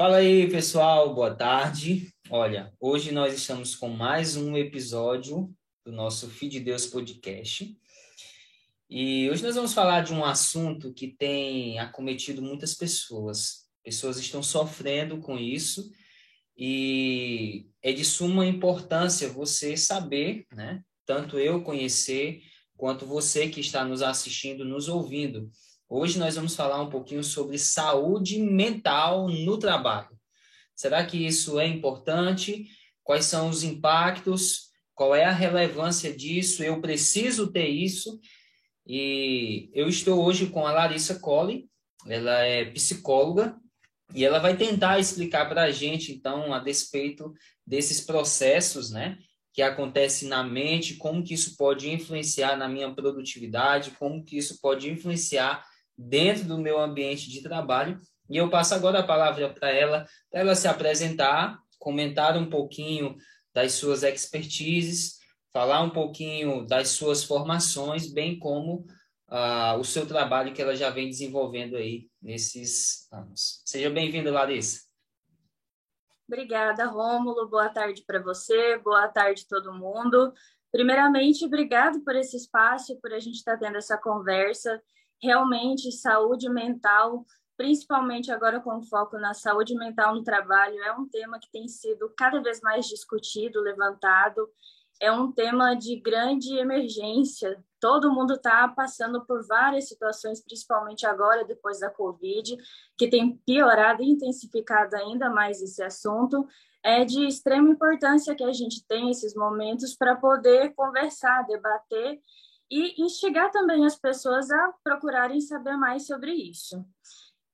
Fala aí, pessoal, boa tarde. Olha, hoje nós estamos com mais um episódio do nosso Feed Deus Podcast. E hoje nós vamos falar de um assunto que tem acometido muitas pessoas. Pessoas estão sofrendo com isso e é de suma importância você saber, né? Tanto eu conhecer quanto você que está nos assistindo, nos ouvindo Hoje nós vamos falar um pouquinho sobre saúde mental no trabalho. Será que isso é importante? Quais são os impactos? Qual é a relevância disso? Eu preciso ter isso? E eu estou hoje com a Larissa Colli, ela é psicóloga e ela vai tentar explicar para a gente, então, a despeito desses processos, né, que acontecem na mente, como que isso pode influenciar na minha produtividade, como que isso pode influenciar dentro do meu ambiente de trabalho. E eu passo agora a palavra para ela, para ela se apresentar, comentar um pouquinho das suas expertises, falar um pouquinho das suas formações, bem como uh, o seu trabalho que ela já vem desenvolvendo aí nesses anos. Seja bem-vinda, Larissa. Obrigada, Rômulo. Boa tarde para você, boa tarde todo mundo. Primeiramente, obrigado por esse espaço, por a gente estar tá tendo essa conversa realmente saúde mental, principalmente agora com foco na saúde mental no trabalho, é um tema que tem sido cada vez mais discutido, levantado. É um tema de grande emergência. Todo mundo está passando por várias situações, principalmente agora, depois da Covid, que tem piorado e intensificado ainda mais esse assunto. É de extrema importância que a gente tenha esses momentos para poder conversar, debater e instigar também as pessoas a procurarem saber mais sobre isso.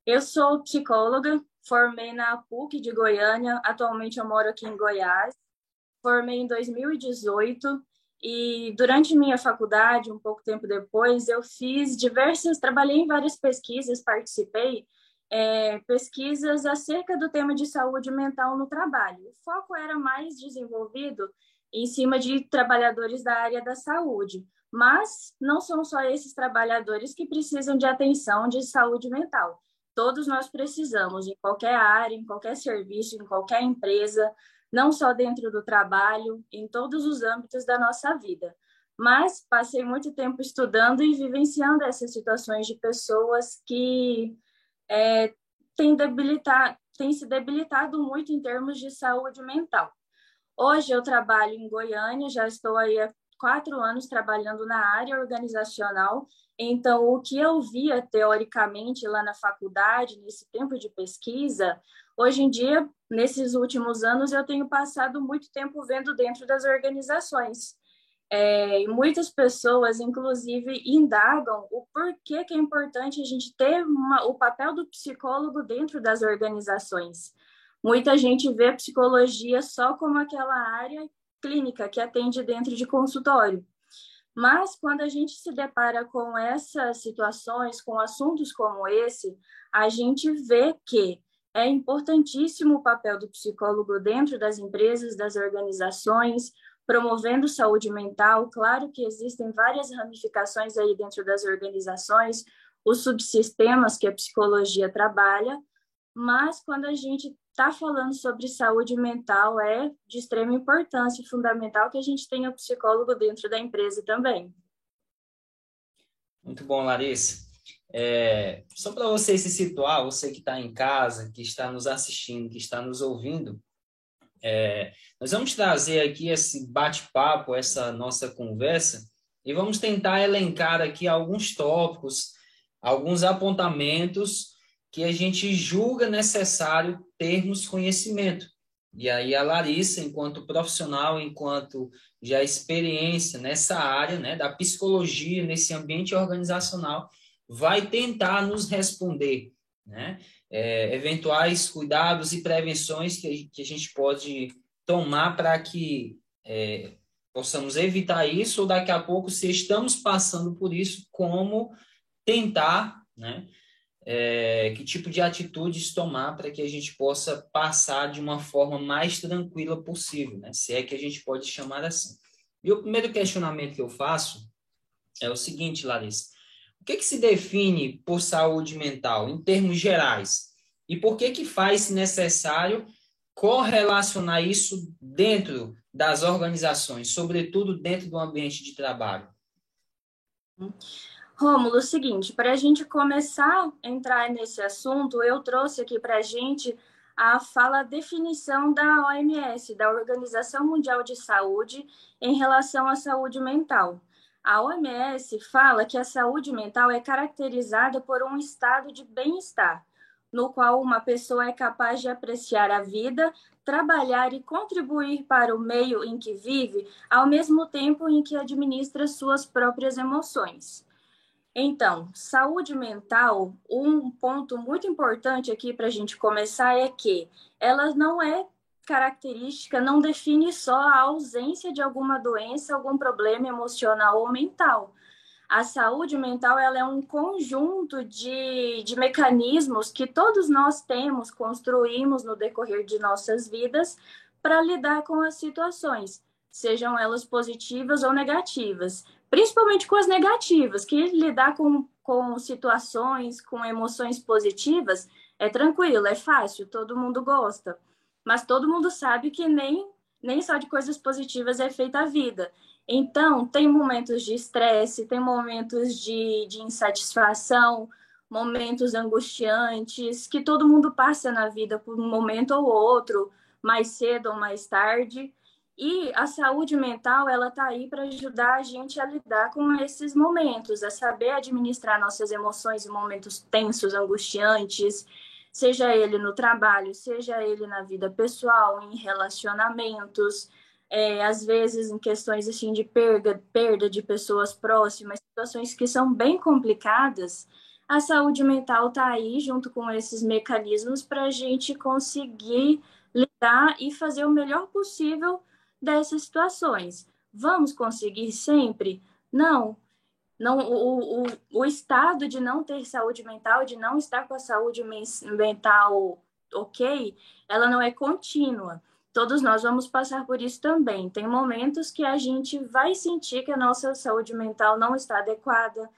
Eu sou psicóloga, formei na PUC de Goiânia, atualmente eu moro aqui em Goiás. Formei em 2018 e durante minha faculdade, um pouco tempo depois, eu fiz diversas, trabalhei em várias pesquisas, participei é, pesquisas acerca do tema de saúde mental no trabalho. O foco era mais desenvolvido em cima de trabalhadores da área da saúde, mas não são só esses trabalhadores que precisam de atenção de saúde mental. Todos nós precisamos, em qualquer área, em qualquer serviço, em qualquer empresa, não só dentro do trabalho, em todos os âmbitos da nossa vida. Mas passei muito tempo estudando e vivenciando essas situações de pessoas que é, têm, têm se debilitado muito em termos de saúde mental. Hoje eu trabalho em Goiânia, já estou aí há quatro anos trabalhando na área organizacional. Então, o que eu via teoricamente lá na faculdade, nesse tempo de pesquisa, hoje em dia, nesses últimos anos, eu tenho passado muito tempo vendo dentro das organizações. É, muitas pessoas, inclusive, indagam o porquê que é importante a gente ter uma, o papel do psicólogo dentro das organizações. Muita gente vê a psicologia só como aquela área clínica que atende dentro de consultório. Mas quando a gente se depara com essas situações, com assuntos como esse, a gente vê que é importantíssimo o papel do psicólogo dentro das empresas, das organizações, promovendo saúde mental. Claro que existem várias ramificações aí dentro das organizações, os subsistemas que a psicologia trabalha, mas quando a gente está falando sobre saúde mental é de extrema importância e fundamental que a gente tenha psicólogo dentro da empresa também. Muito bom, Larissa. É, só para você se situar, você que está em casa, que está nos assistindo, que está nos ouvindo, é, nós vamos trazer aqui esse bate-papo, essa nossa conversa, e vamos tentar elencar aqui alguns tópicos, alguns apontamentos que a gente julga necessário termos conhecimento. E aí a Larissa, enquanto profissional, enquanto já experiência nessa área, né, da psicologia, nesse ambiente organizacional, vai tentar nos responder, né, é, eventuais cuidados e prevenções que, que a gente pode tomar para que é, possamos evitar isso, ou daqui a pouco, se estamos passando por isso, como tentar, né, é, que tipo de atitudes tomar para que a gente possa passar de uma forma mais tranquila possível, né? se é que a gente pode chamar assim. E o primeiro questionamento que eu faço é o seguinte, Larissa: o que, que se define por saúde mental, em termos gerais? e por que que faz necessário correlacionar isso dentro das organizações, sobretudo dentro do ambiente de trabalho? Rômulo, é o seguinte, para a gente começar a entrar nesse assunto, eu trouxe aqui para a gente a fala definição da OMS, da Organização Mundial de Saúde, em relação à saúde mental. A OMS fala que a saúde mental é caracterizada por um estado de bem-estar, no qual uma pessoa é capaz de apreciar a vida, trabalhar e contribuir para o meio em que vive, ao mesmo tempo em que administra suas próprias emoções. Então, saúde mental, um ponto muito importante aqui para a gente começar é que ela não é característica, não define só a ausência de alguma doença, algum problema emocional ou mental. A saúde mental ela é um conjunto de, de mecanismos que todos nós temos, construímos no decorrer de nossas vidas para lidar com as situações, sejam elas positivas ou negativas. Principalmente com as negativas, que lidar com, com situações, com emoções positivas é tranquilo, é fácil, todo mundo gosta. Mas todo mundo sabe que nem, nem só de coisas positivas é feita a vida. Então, tem momentos de estresse, tem momentos de, de insatisfação, momentos angustiantes, que todo mundo passa na vida por um momento ou outro, mais cedo ou mais tarde. E a saúde mental, ela está aí para ajudar a gente a lidar com esses momentos, a saber administrar nossas emoções em momentos tensos, angustiantes, seja ele no trabalho, seja ele na vida pessoal, em relacionamentos, é, às vezes em questões assim de perda, perda de pessoas próximas, situações que são bem complicadas, a saúde mental está aí junto com esses mecanismos para a gente conseguir lidar e fazer o melhor possível dessas situações. Vamos conseguir sempre? Não. Não, o, o, o estado de não ter saúde mental, de não estar com a saúde mental ok, ela não é contínua todos nós vamos passar por isso também. Tem momentos que a gente vai sentir que a nossa saúde mental não está adequada.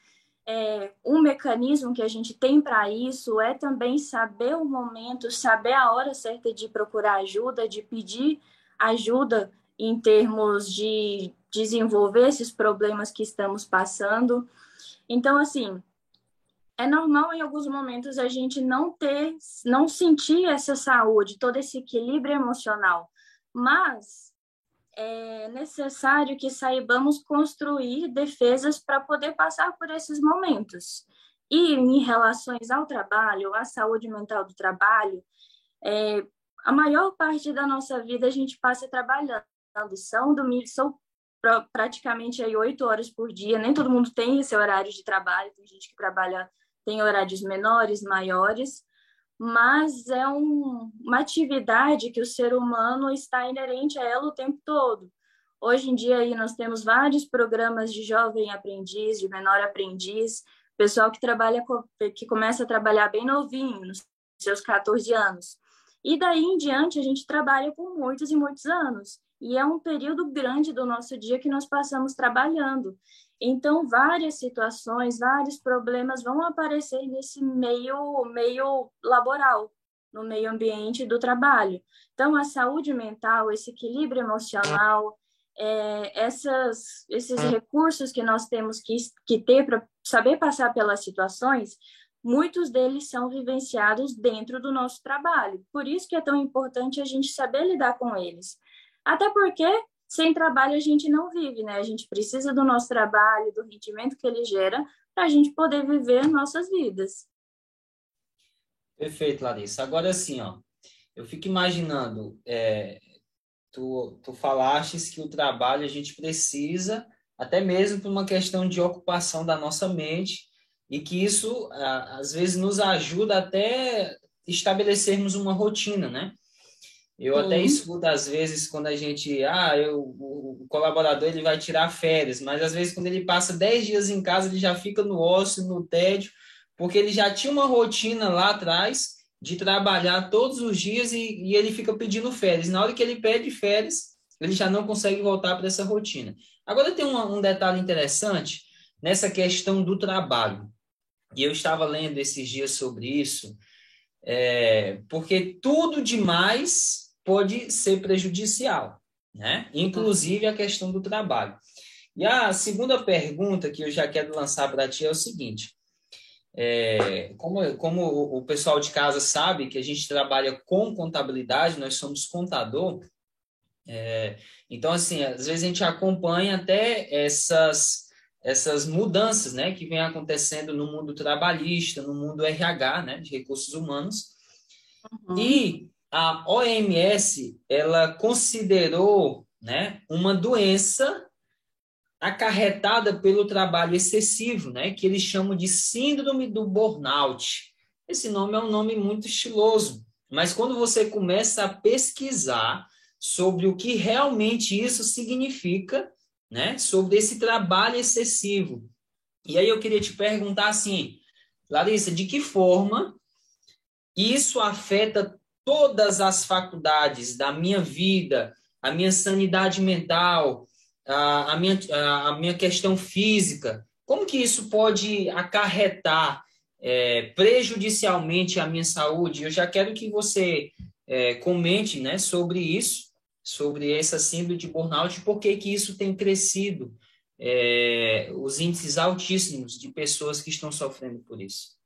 É, um mecanismo que a gente tem para isso é também saber o momento, saber a hora certa de procurar ajuda, de pedir ajuda em termos de desenvolver esses problemas que estamos passando. Então, assim, é normal em alguns momentos a gente não ter, não sentir essa saúde, todo esse equilíbrio emocional, mas é necessário que saibamos construir defesas para poder passar por esses momentos. E em relações ao trabalho, à saúde mental do trabalho, é, a maior parte da nossa vida a gente passa trabalhando. São domingos, são praticamente aí oito horas por dia. Nem todo mundo tem esse horário de trabalho. Tem gente que trabalha tem horários menores, maiores, mas é um, uma atividade que o ser humano está inerente a ela o tempo todo. Hoje em dia aí nós temos vários programas de jovem aprendiz, de menor aprendiz, pessoal que trabalha que começa a trabalhar bem novinho, nos seus 14 anos. E daí em diante a gente trabalha por muitos e muitos anos. E é um período grande do nosso dia que nós passamos trabalhando. Então, várias situações, vários problemas vão aparecer nesse meio, meio laboral, no meio ambiente do trabalho. Então, a saúde mental, esse equilíbrio emocional, é, essas, esses recursos que nós temos que, que ter para saber passar pelas situações, muitos deles são vivenciados dentro do nosso trabalho. Por isso que é tão importante a gente saber lidar com eles. Até porque sem trabalho a gente não vive, né? A gente precisa do nosso trabalho, do rendimento que ele gera, para a gente poder viver nossas vidas. Perfeito, Larissa. Agora sim, ó, eu fico imaginando, é, tu, tu falaste que o trabalho a gente precisa, até mesmo por uma questão de ocupação da nossa mente, e que isso, às vezes, nos ajuda até estabelecermos uma rotina, né? Eu Sim. até escuto às vezes quando a gente, ah, eu, o, colaborador ele vai tirar férias, mas às vezes quando ele passa 10 dias em casa, ele já fica no ócio, no tédio, porque ele já tinha uma rotina lá atrás de trabalhar todos os dias e, e ele fica pedindo férias. Na hora que ele pede férias, ele já não consegue voltar para essa rotina. Agora tem um, um detalhe interessante nessa questão do trabalho. E eu estava lendo esses dias sobre isso, é, porque tudo demais pode ser prejudicial, né? Inclusive a questão do trabalho. E a segunda pergunta que eu já quero lançar para ti é o seguinte: é, como, como o pessoal de casa sabe que a gente trabalha com contabilidade, nós somos contador, é, então, assim, às vezes a gente acompanha até essas, essas mudanças né, que vem acontecendo no mundo trabalhista, no mundo RH, né, de recursos humanos. Uhum. E a OMS, ela considerou né, uma doença acarretada pelo trabalho excessivo, né, que eles chamam de síndrome do burnout. Esse nome é um nome muito estiloso, mas quando você começa a pesquisar sobre o que realmente isso significa, né? Sobre esse trabalho excessivo. E aí eu queria te perguntar assim, Larissa, de que forma isso afeta todas as faculdades da minha vida, a minha sanidade mental, a, a, minha, a, a minha questão física? Como que isso pode acarretar é, prejudicialmente a minha saúde? Eu já quero que você é, comente né, sobre isso sobre essa síndrome de burnout, por que isso tem crescido, é, os índices altíssimos de pessoas que estão sofrendo por isso.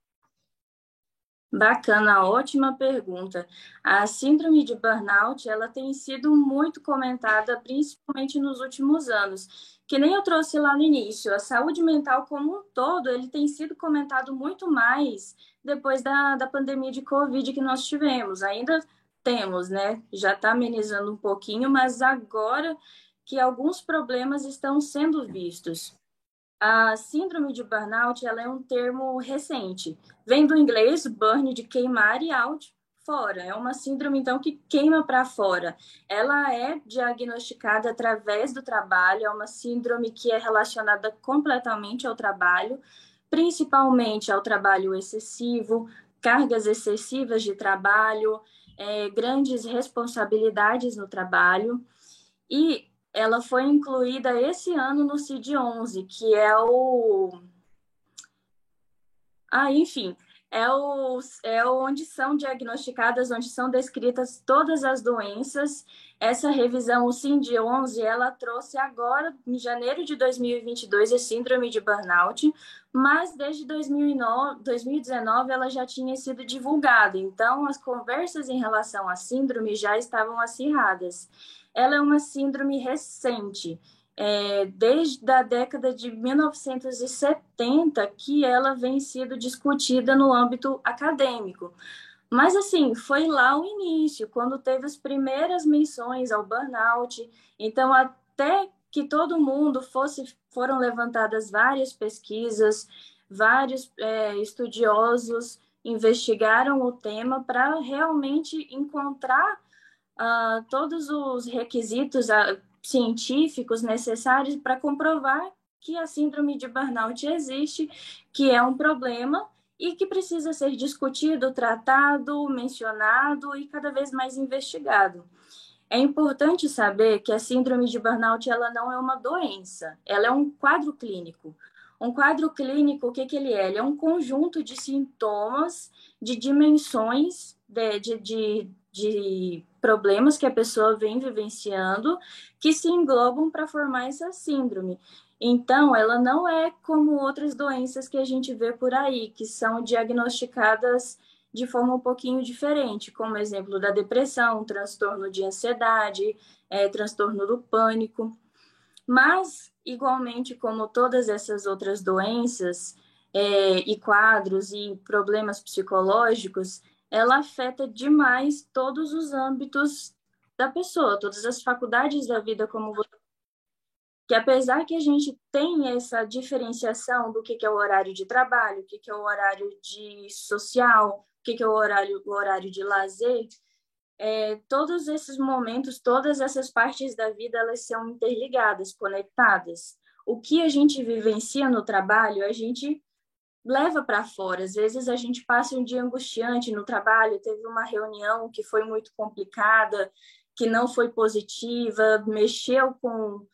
Bacana, ótima pergunta. A síndrome de burnout, ela tem sido muito comentada, principalmente nos últimos anos. Que nem eu trouxe lá no início, a saúde mental como um todo, ele tem sido comentado muito mais depois da, da pandemia de Covid que nós tivemos. Ainda temos, né? Já está amenizando um pouquinho, mas agora que alguns problemas estão sendo vistos. A síndrome de burnout ela é um termo recente. Vem do inglês burn de queimar e out fora. É uma síndrome então que queima para fora. Ela é diagnosticada através do trabalho, é uma síndrome que é relacionada completamente ao trabalho, principalmente ao trabalho excessivo, cargas excessivas de trabalho, é, grandes responsabilidades no trabalho e ela foi incluída esse ano no CID-11, que é o... Ah, enfim, é, o, é onde são diagnosticadas, onde são descritas todas as doenças. Essa revisão, o CIND-11, ela trouxe agora, em janeiro de 2022, a síndrome de burnout, mas desde 2009, 2019 ela já tinha sido divulgada, então as conversas em relação à síndrome já estavam acirradas. Ela é uma síndrome recente, é, desde a década de 1970 que ela vem sendo discutida no âmbito acadêmico. Mas, assim, foi lá o início, quando teve as primeiras menções ao burnout. Então, até que todo mundo fosse, foram levantadas várias pesquisas, vários é, estudiosos investigaram o tema para realmente encontrar uh, todos os requisitos uh, científicos necessários para comprovar que a síndrome de burnout existe, que é um problema e que precisa ser discutido, tratado, mencionado e cada vez mais investigado. É importante saber que a síndrome de burnout ela não é uma doença, ela é um quadro clínico. Um quadro clínico, o que, que ele é? Ele é um conjunto de sintomas, de dimensões, de, de, de, de problemas que a pessoa vem vivenciando, que se englobam para formar essa síndrome. Então, ela não é como outras doenças que a gente vê por aí, que são diagnosticadas de forma um pouquinho diferente, como exemplo da depressão, transtorno de ansiedade, é, transtorno do pânico. Mas, igualmente, como todas essas outras doenças é, e quadros e problemas psicológicos, ela afeta demais todos os âmbitos da pessoa, todas as faculdades da vida, como você que apesar que a gente tem essa diferenciação do que, é o horário de trabalho, o que, que é o horário de social, o que, que é o horário, o horário de lazer, é, todos esses momentos, todas essas partes da vida, elas são interligadas, conectadas. O que a gente vivencia no trabalho, a gente leva para fora. Às vezes a gente passa um dia angustiante no trabalho, teve uma reunião que foi muito complicada, que não foi positiva, mexeu com,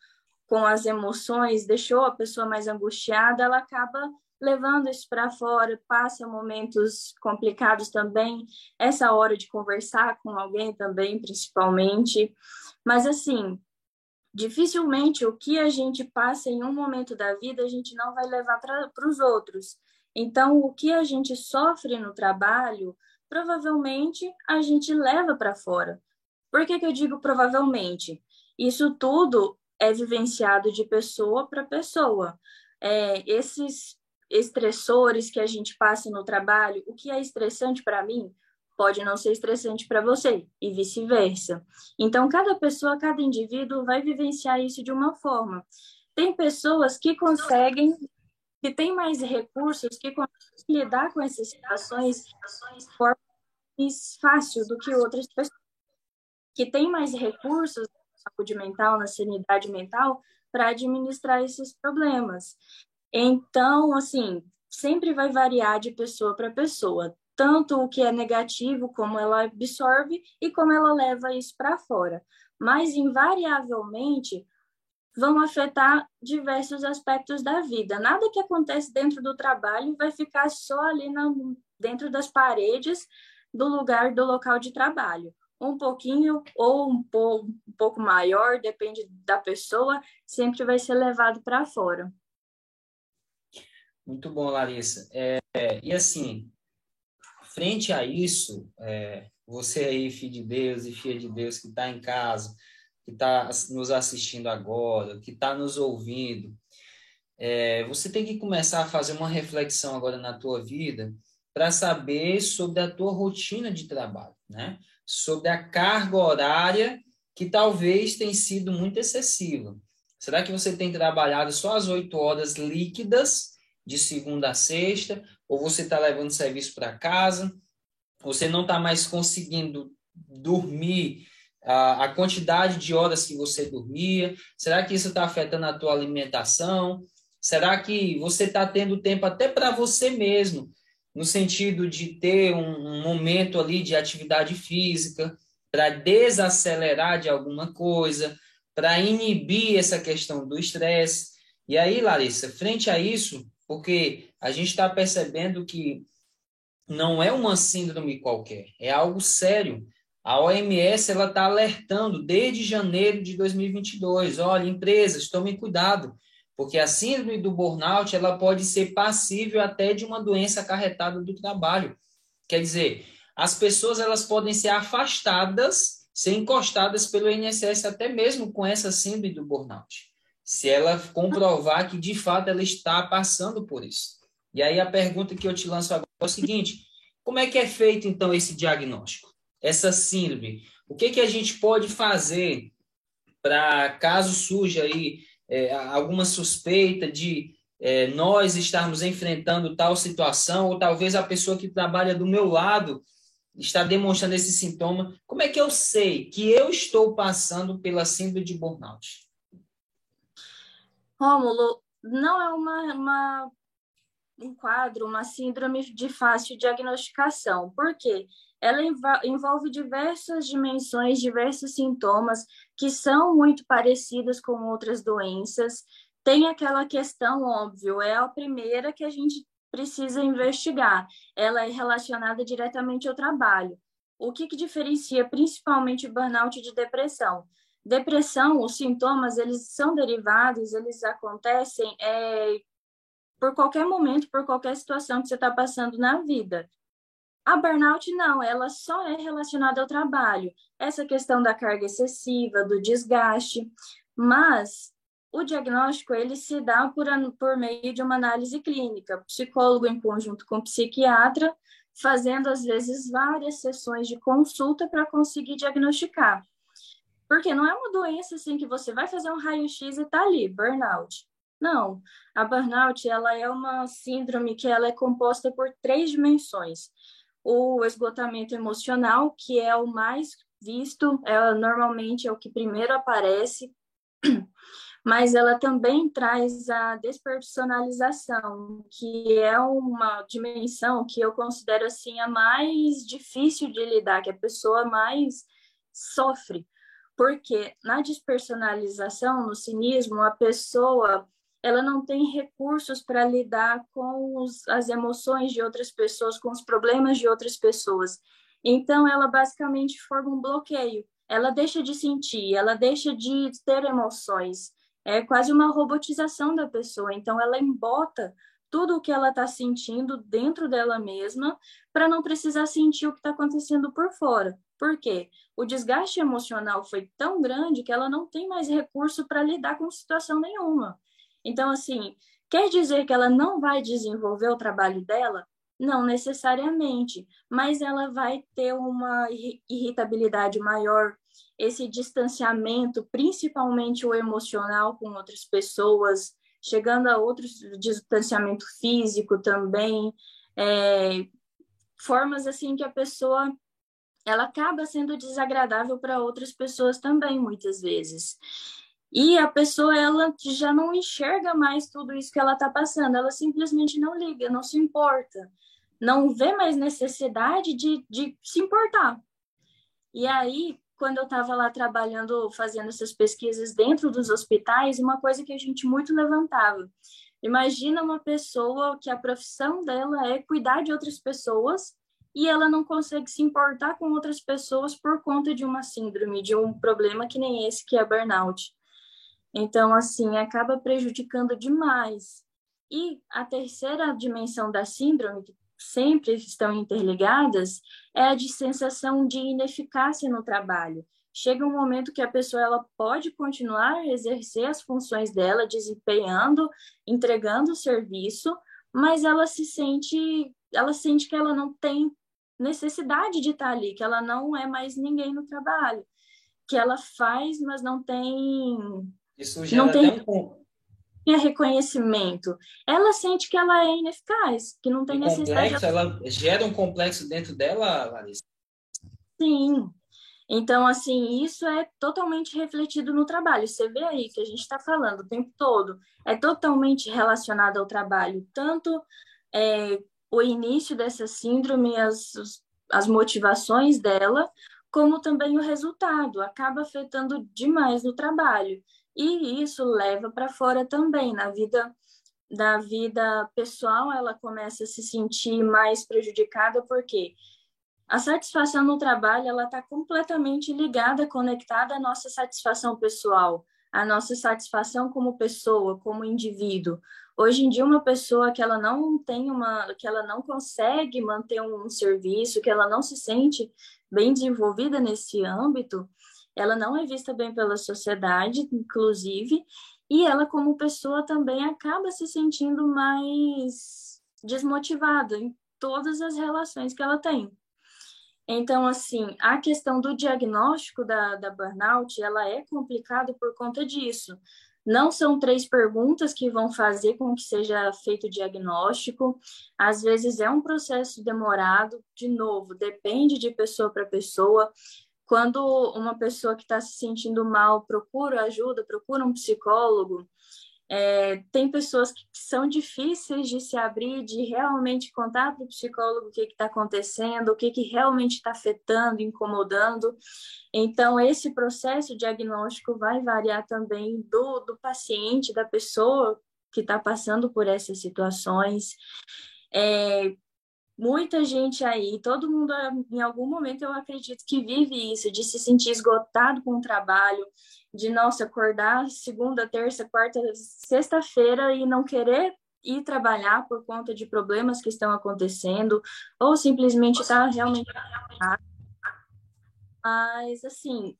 com as emoções, deixou a pessoa mais angustiada, ela acaba levando isso para fora, passa momentos complicados também, essa hora de conversar com alguém também, principalmente. Mas, assim, dificilmente o que a gente passa em um momento da vida a gente não vai levar para os outros. Então, o que a gente sofre no trabalho, provavelmente a gente leva para fora. Por que, que eu digo provavelmente? Isso tudo é vivenciado de pessoa para pessoa. É, esses estressores que a gente passa no trabalho, o que é estressante para mim pode não ser estressante para você e vice-versa. Então, cada pessoa, cada indivíduo vai vivenciar isso de uma forma. Tem pessoas que conseguem, que têm mais recursos, que conseguem lidar com essas situações de forma mais fácil do que outras pessoas que têm mais recursos na saúde mental, na sanidade mental, para administrar esses problemas. Então, assim, sempre vai variar de pessoa para pessoa, tanto o que é negativo, como ela absorve e como ela leva isso para fora. Mas, invariavelmente, vão afetar diversos aspectos da vida. Nada que acontece dentro do trabalho vai ficar só ali na, dentro das paredes do lugar, do local de trabalho. Um pouquinho ou um, po, um pouco maior, depende da pessoa, sempre vai ser levado para fora. Muito bom, Larissa. É, e assim, frente a isso, é, você aí, filho de Deus e filha de Deus que está em casa, que está nos assistindo agora, que está nos ouvindo, é, você tem que começar a fazer uma reflexão agora na tua vida para saber sobre a tua rotina de trabalho, né? Sobre a carga horária que talvez tenha sido muito excessiva. Será que você tem trabalhado só as oito horas líquidas de segunda a sexta, ou você está levando serviço para casa, você não está mais conseguindo dormir a, quantidade de horas que você dormia? Será que isso está afetando a tua alimentação? Será que você está tendo tempo até para você mesmo, no sentido de ter um, um momento ali de atividade física, para desacelerar de alguma coisa, para inibir essa questão do estresse? E aí, Larissa, frente a isso, porque a gente está percebendo que não é uma síndrome qualquer, é algo sério. A OMS ela está alertando desde janeiro de 2022, olha, empresas, tomem cuidado, porque a síndrome do burnout ela pode ser passível até de uma doença acarretada do trabalho. Quer dizer, as pessoas elas podem ser afastadas, ser encostadas pelo INSS até mesmo com essa síndrome do burnout se ela comprovar que de fato ela está passando por isso. E aí a pergunta que eu te lanço agora é o seguinte: como é que é feito então esse diagnóstico? Essa síndrome? O que, que a gente pode fazer para, caso surja aí é, alguma suspeita de é, nós estarmos enfrentando tal situação, ou talvez a pessoa que trabalha do meu lado está demonstrando esse sintoma, como é que eu sei que eu estou passando pela síndrome de burnout? Rômulo, não é uma, uma, um quadro, uma síndrome de fácil diagnosticação. Por quê? Ela envolve diversas dimensões, diversos sintomas que são muito parecidos com outras doenças. Tem aquela questão óbvio, é a primeira que a gente precisa investigar. Ela é relacionada diretamente ao trabalho. O que, que diferencia principalmente burnout de depressão? Depressão, os sintomas, eles são derivados, eles acontecem é, por qualquer momento, por qualquer situação que você está passando na vida. A burnout não, ela só é relacionada ao trabalho. Essa questão da carga excessiva, do desgaste, mas o diagnóstico ele se dá por, por meio de uma análise clínica, psicólogo em conjunto com psiquiatra, fazendo às vezes várias sessões de consulta para conseguir diagnosticar. Porque não é uma doença assim que você vai fazer um raio-x e tá ali, burnout. Não, a burnout ela é uma síndrome que ela é composta por três dimensões. O esgotamento emocional, que é o mais visto, é, normalmente é o que primeiro aparece, mas ela também traz a despersonalização, que é uma dimensão que eu considero assim a mais difícil de lidar, que a pessoa mais sofre, porque na despersonalização, no cinismo, a pessoa ela não tem recursos para lidar com os, as emoções de outras pessoas, com os problemas de outras pessoas. Então, ela basicamente forma um bloqueio. Ela deixa de sentir, ela deixa de ter emoções. É quase uma robotização da pessoa. Então, ela embota tudo o que ela está sentindo dentro dela mesma para não precisar sentir o que está acontecendo por fora. Por quê? O desgaste emocional foi tão grande que ela não tem mais recurso para lidar com situação nenhuma. Então, assim, quer dizer que ela não vai desenvolver o trabalho dela? Não necessariamente, mas ela vai ter uma irritabilidade maior, esse distanciamento, principalmente o emocional com outras pessoas, chegando a outros distanciamento físico também, é, formas assim que a pessoa ela acaba sendo desagradável para outras pessoas também muitas vezes. E a pessoa ela já não enxerga mais tudo isso que ela está passando, ela simplesmente não liga, não se importa, não vê mais necessidade de, de se importar. E aí, quando eu estava lá trabalhando, fazendo essas pesquisas dentro dos hospitais, uma coisa que a gente muito levantava. Imagina uma pessoa que a profissão dela é cuidar de outras pessoas e ela não consegue se importar com outras pessoas por conta de uma síndrome, de um problema que nem esse que é burnout. Então, assim, acaba prejudicando demais. E a terceira dimensão da síndrome, que sempre estão interligadas, é a de sensação de ineficácia no trabalho. Chega um momento que a pessoa ela pode continuar a exercer as funções dela, desempenhando, entregando o serviço, mas ela se sente, ela sente que ela não tem necessidade de estar ali, que ela não é mais ninguém no trabalho, que ela faz, mas não tem isso gera não tem um... reconhecimento. Ela sente que ela é ineficaz, que não tem um necessidade. Complexo, ela gera um complexo dentro dela, Larissa? Sim. Então, assim, isso é totalmente refletido no trabalho. Você vê aí que a gente está falando o tempo todo, é totalmente relacionado ao trabalho, tanto é, o início dessa síndrome, as, as motivações dela, como também o resultado, acaba afetando demais no trabalho. E isso leva para fora também na vida da vida pessoal, ela começa a se sentir mais prejudicada porque a satisfação no trabalho ela está completamente ligada, conectada à nossa satisfação pessoal, à nossa satisfação como pessoa, como indivíduo. Hoje em dia, uma pessoa que ela não tem uma, que ela não consegue manter um serviço, que ela não se sente bem desenvolvida nesse âmbito, ela não é vista bem pela sociedade, inclusive, e ela, como pessoa, também acaba se sentindo mais desmotivada em todas as relações que ela tem. Então, assim, a questão do diagnóstico da, da burnout, ela é complicada por conta disso. Não são três perguntas que vão fazer com que seja feito o diagnóstico. Às vezes é um processo demorado, de novo, depende de pessoa para pessoa. Quando uma pessoa que está se sentindo mal procura ajuda, procura um psicólogo, é, tem pessoas que são difíceis de se abrir, de realmente contar para o psicólogo o que está acontecendo, o que, que realmente está afetando, incomodando. Então, esse processo diagnóstico vai variar também do, do paciente, da pessoa que está passando por essas situações. É, muita gente aí, todo mundo em algum momento eu acredito que vive isso, de se sentir esgotado com o trabalho, de nossa acordar segunda, terça, quarta, sexta-feira e não querer ir trabalhar por conta de problemas que estão acontecendo ou simplesmente estar tá realmente mas assim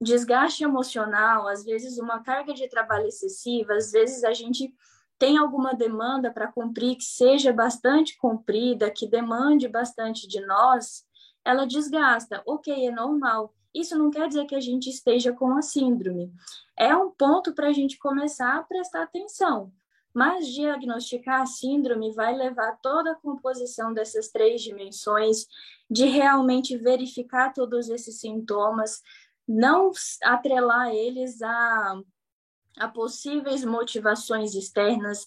desgaste emocional, às vezes uma carga de trabalho excessiva, às vezes a gente tem alguma demanda para cumprir que seja bastante cumprida, que demande bastante de nós, ela desgasta. Ok, é normal. Isso não quer dizer que a gente esteja com a síndrome. É um ponto para a gente começar a prestar atenção. Mas diagnosticar a síndrome vai levar toda a composição dessas três dimensões, de realmente verificar todos esses sintomas, não atrelar eles a a possíveis motivações externas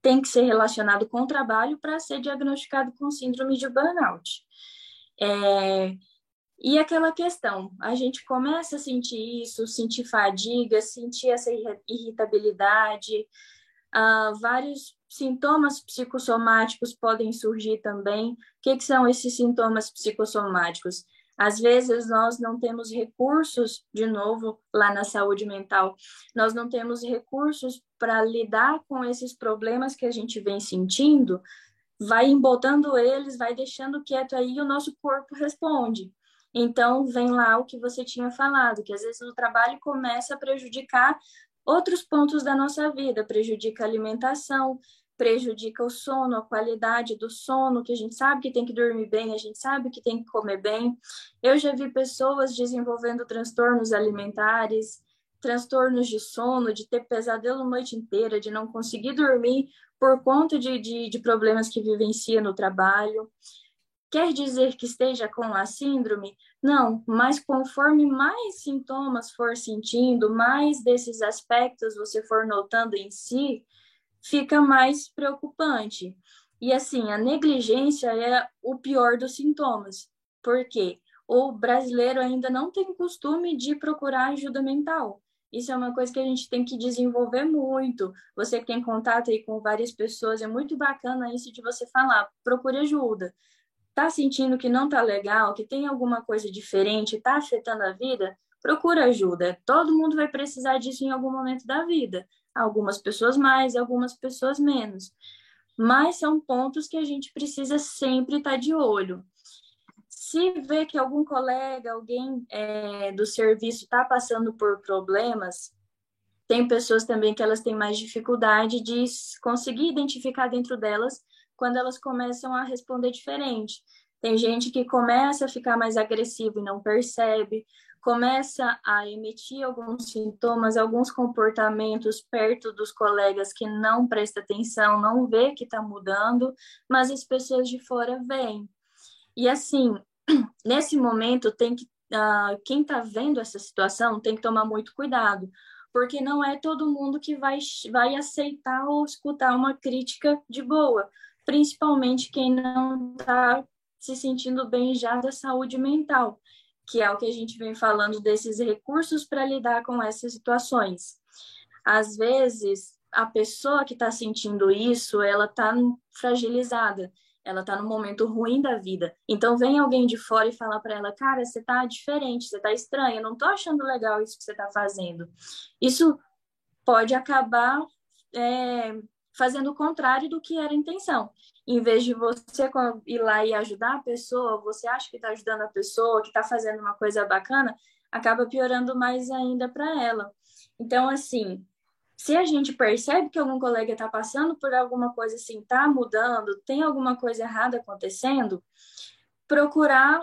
tem que ser relacionado com o trabalho para ser diagnosticado com síndrome de burnout. É, e aquela questão, a gente começa a sentir isso, sentir fadiga, sentir essa irritabilidade, Uh, vários sintomas psicossomáticos podem surgir também. O que, que são esses sintomas psicossomáticos? Às vezes nós não temos recursos, de novo, lá na saúde mental, nós não temos recursos para lidar com esses problemas que a gente vem sentindo, vai embotando eles, vai deixando quieto aí e o nosso corpo responde. Então, vem lá o que você tinha falado, que às vezes o trabalho começa a prejudicar outros pontos da nossa vida, prejudica a alimentação, prejudica o sono, a qualidade do sono, que a gente sabe que tem que dormir bem, a gente sabe que tem que comer bem. Eu já vi pessoas desenvolvendo transtornos alimentares, transtornos de sono, de ter pesadelo a noite inteira, de não conseguir dormir por conta de, de, de problemas que vivencia no trabalho. Quer dizer que esteja com a síndrome? Não, mas conforme mais sintomas for sentindo, mais desses aspectos você for notando em si, fica mais preocupante. E assim, a negligência é o pior dos sintomas, porque o brasileiro ainda não tem costume de procurar ajuda mental. Isso é uma coisa que a gente tem que desenvolver muito. Você que tem contato aí com várias pessoas, é muito bacana isso de você falar, procure ajuda. Tá sentindo que não tá legal, que tem alguma coisa diferente, tá afetando a vida? Procura ajuda. Todo mundo vai precisar disso em algum momento da vida algumas pessoas mais, algumas pessoas menos. Mas são pontos que a gente precisa sempre estar de olho. Se vê que algum colega, alguém é, do serviço está passando por problemas, tem pessoas também que elas têm mais dificuldade de conseguir identificar dentro delas quando elas começam a responder diferente. Tem gente que começa a ficar mais agressivo e não percebe, começa a emitir alguns sintomas, alguns comportamentos perto dos colegas que não presta atenção, não vê que está mudando, mas as pessoas de fora veem. E assim, nesse momento tem que uh, quem está vendo essa situação tem que tomar muito cuidado, porque não é todo mundo que vai, vai aceitar ou escutar uma crítica de boa, principalmente quem não está se sentindo bem já da saúde mental que é o que a gente vem falando desses recursos para lidar com essas situações. Às vezes, a pessoa que está sentindo isso, ela está fragilizada, ela está num momento ruim da vida. Então, vem alguém de fora e fala para ela, cara, você está diferente, você está estranha, não estou achando legal isso que você está fazendo. Isso pode acabar é, fazendo o contrário do que era a intenção. Em vez de você ir lá e ajudar a pessoa, você acha que está ajudando a pessoa, que está fazendo uma coisa bacana, acaba piorando mais ainda para ela. Então, assim, se a gente percebe que algum colega está passando por alguma coisa assim, está mudando, tem alguma coisa errada acontecendo, procurar,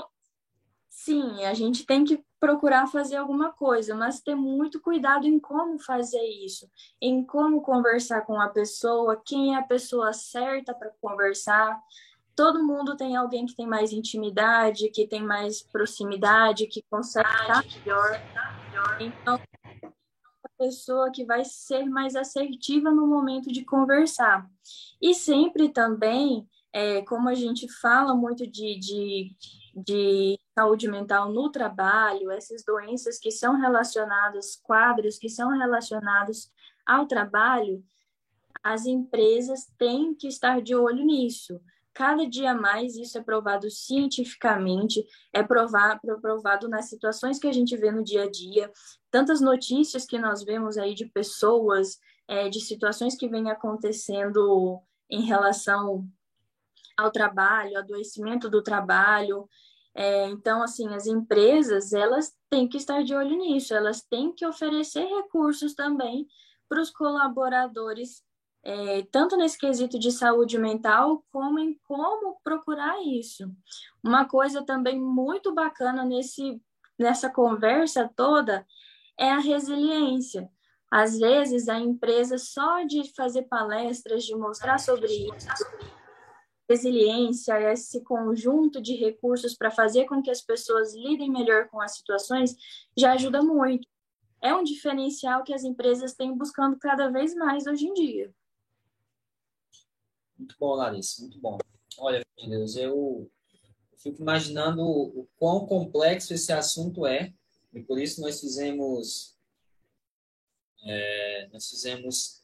sim, a gente tem que procurar fazer alguma coisa, mas ter muito cuidado em como fazer isso, em como conversar com a pessoa, quem é a pessoa certa para conversar. Todo mundo tem alguém que tem mais intimidade, que tem mais proximidade, que consegue estar melhor. Então, a pessoa que vai ser mais assertiva no momento de conversar. E sempre também, é, como a gente fala muito de, de, de saúde mental no trabalho, essas doenças que são relacionadas, quadros que são relacionados ao trabalho, as empresas têm que estar de olho nisso. Cada dia mais isso é provado cientificamente, é provado, provado nas situações que a gente vê no dia a dia, tantas notícias que nós vemos aí de pessoas, é, de situações que vêm acontecendo em relação ao trabalho, adoecimento do trabalho, é, então, assim, as empresas, elas têm que estar de olho nisso, elas têm que oferecer recursos também para os colaboradores, é, tanto nesse quesito de saúde mental, como em como procurar isso. Uma coisa também muito bacana nesse, nessa conversa toda é a resiliência. Às vezes, a empresa, só de fazer palestras, de mostrar sobre isso, resiliência, esse conjunto de recursos para fazer com que as pessoas lidem melhor com as situações, já ajuda muito. É um diferencial que as empresas têm buscando cada vez mais hoje em dia. Muito bom, Larissa, muito bom. Olha, Deus, eu fico imaginando o quão complexo esse assunto é, e por isso nós fizemos, é, nós fizemos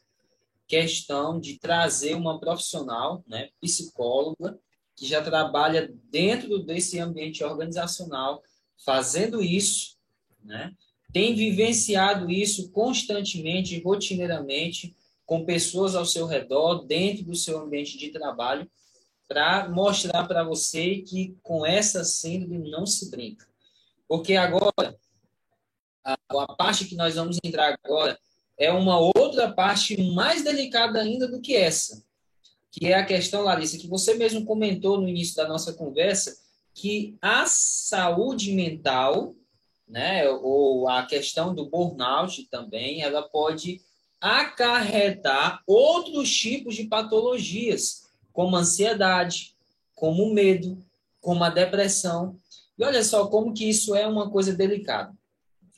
questão de trazer uma profissional, né, psicóloga, que já trabalha dentro desse ambiente organizacional, fazendo isso, né, tem vivenciado isso constantemente, rotineiramente, com pessoas ao seu redor, dentro do seu ambiente de trabalho, para mostrar para você que com essa síndrome não se brinca. Porque agora, a, a parte que nós vamos entrar agora é uma outra parte mais delicada ainda do que essa, que é a questão, Larissa, que você mesmo comentou no início da nossa conversa, que a saúde mental, né, ou a questão do burnout também, ela pode acarretar outros tipos de patologias, como ansiedade, como medo, como a depressão. E olha só como que isso é uma coisa delicada.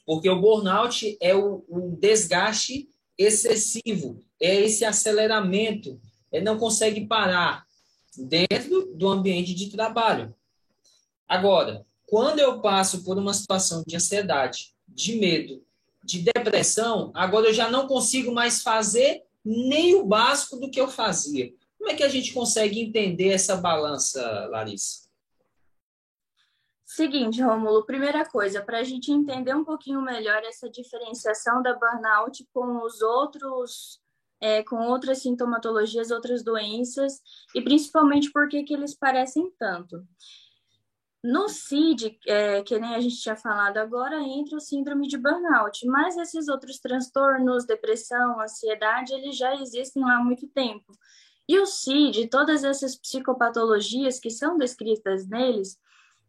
Porque o burnout é o, o desgaste excessivo, é esse aceleramento, ele não consegue parar dentro do ambiente de trabalho. Agora, quando eu passo por uma situação de ansiedade, de medo, de depressão, agora eu já não consigo mais fazer nem o básico do que eu fazia. Como é que a gente consegue entender essa balança, Larissa? Seguinte, Rômulo, primeira coisa, para a gente entender um pouquinho melhor essa diferenciação da burnout com os outros, é, com outras sintomatologias, outras doenças, e principalmente por que eles parecem tanto. No CID, é, que nem a gente tinha falado agora, entra o síndrome de burnout, mas esses outros transtornos, depressão, ansiedade, eles já existem lá há muito tempo. E o CID, todas essas psicopatologias que são descritas neles,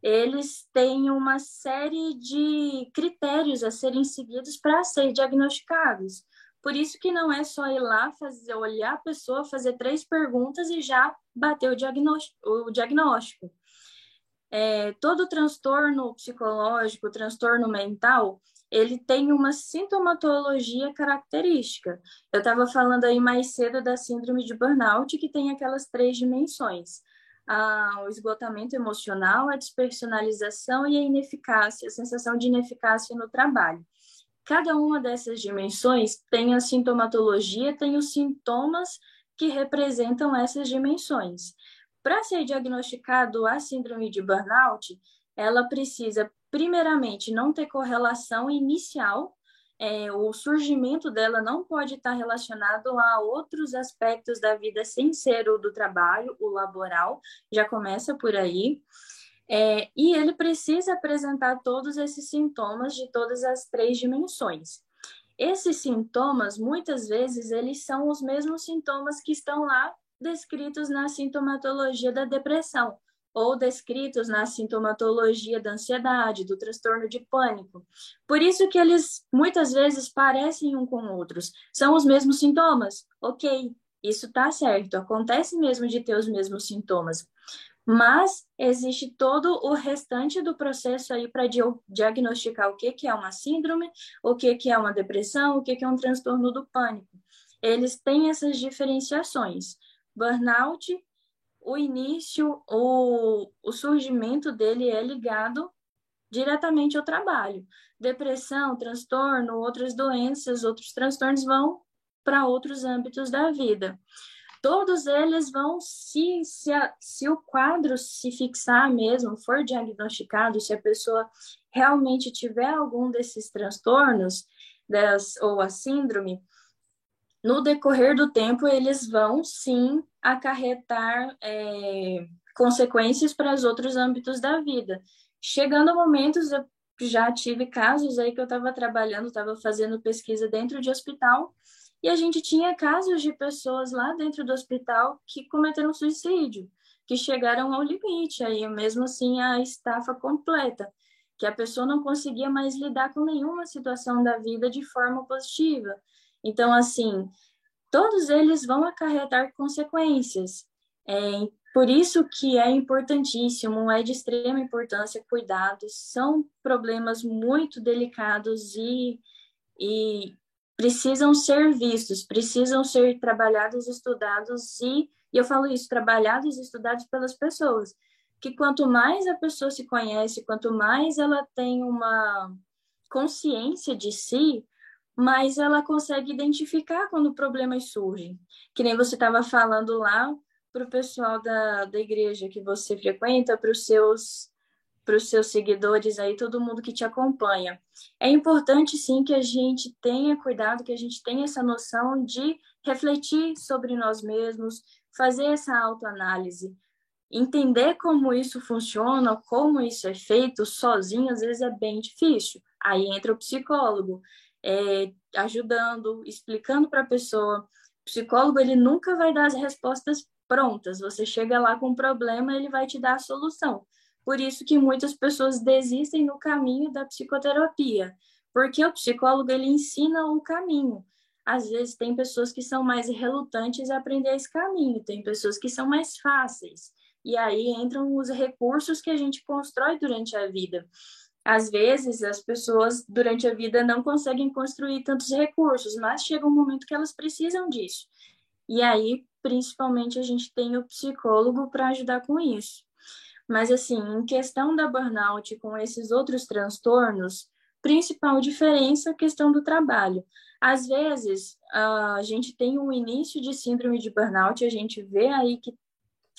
eles têm uma série de critérios a serem seguidos para ser diagnosticados. Por isso que não é só ir lá fazer, olhar a pessoa, fazer três perguntas e já bater o diagnóstico. O diagnóstico é, todo transtorno psicológico, transtorno mental, ele tem uma sintomatologia característica. Eu estava falando aí mais cedo da síndrome de burnout, que tem aquelas três dimensões. Ah, o esgotamento emocional, a despersonalização e a ineficácia, a sensação de ineficácia no trabalho. Cada uma dessas dimensões tem a sintomatologia, tem os sintomas que representam essas dimensões. Para ser diagnosticado a síndrome de burnout, ela precisa, primeiramente, não ter correlação inicial. É, o surgimento dela não pode estar relacionado a outros aspectos da vida sem ser o do trabalho, o laboral, já começa por aí. É, e ele precisa apresentar todos esses sintomas de todas as três dimensões. Esses sintomas, muitas vezes, eles são os mesmos sintomas que estão lá descritos na sintomatologia da depressão ou descritos na sintomatologia da ansiedade, do transtorno de pânico. Por isso que eles muitas vezes parecem um com outros. São os mesmos sintomas. OK, isso está certo, acontece mesmo de ter os mesmos sintomas. Mas existe todo o restante do processo aí para diagnosticar o que, que é uma síndrome, o que, que é uma depressão, o que, que é um transtorno do pânico. Eles têm essas diferenciações. Burnout, o início, o, o surgimento dele é ligado diretamente ao trabalho. Depressão, transtorno, outras doenças, outros transtornos vão para outros âmbitos da vida. Todos eles vão, se, se, se o quadro se fixar mesmo, for diagnosticado, se a pessoa realmente tiver algum desses transtornos, das, ou a síndrome, no decorrer do tempo, eles vão sim acarretar é, consequências para os outros âmbitos da vida. Chegando a momentos, eu já tive casos aí que eu estava trabalhando, estava fazendo pesquisa dentro de hospital, e a gente tinha casos de pessoas lá dentro do hospital que cometeram suicídio, que chegaram ao limite, aí mesmo assim a estafa completa, que a pessoa não conseguia mais lidar com nenhuma situação da vida de forma positiva. Então, assim, todos eles vão acarretar consequências. É, por isso que é importantíssimo, é de extrema importância cuidados, são problemas muito delicados e, e precisam ser vistos, precisam ser trabalhados, estudados e, e eu falo isso, trabalhados e estudados pelas pessoas, que quanto mais a pessoa se conhece, quanto mais ela tem uma consciência de si, mas ela consegue identificar quando problemas surgem. Que nem você estava falando lá para o pessoal da, da igreja que você frequenta, para os seus para os seus seguidores aí, todo mundo que te acompanha. É importante sim que a gente tenha cuidado, que a gente tenha essa noção de refletir sobre nós mesmos, fazer essa autoanálise, entender como isso funciona, como isso é feito sozinho, às vezes é bem difícil. Aí entra o psicólogo, é, ajudando, explicando para a pessoa. O psicólogo ele nunca vai dar as respostas prontas. Você chega lá com um problema, ele vai te dar a solução. Por isso que muitas pessoas desistem no caminho da psicoterapia, porque o psicólogo ele ensina o caminho. Às vezes tem pessoas que são mais relutantes a aprender esse caminho, tem pessoas que são mais fáceis. E aí entram os recursos que a gente constrói durante a vida. Às vezes as pessoas durante a vida não conseguem construir tantos recursos, mas chega um momento que elas precisam disso. E aí, principalmente, a gente tem o psicólogo para ajudar com isso. Mas, assim, em questão da burnout com esses outros transtornos, principal diferença é a questão do trabalho. Às vezes, a gente tem um início de síndrome de burnout, a gente vê aí que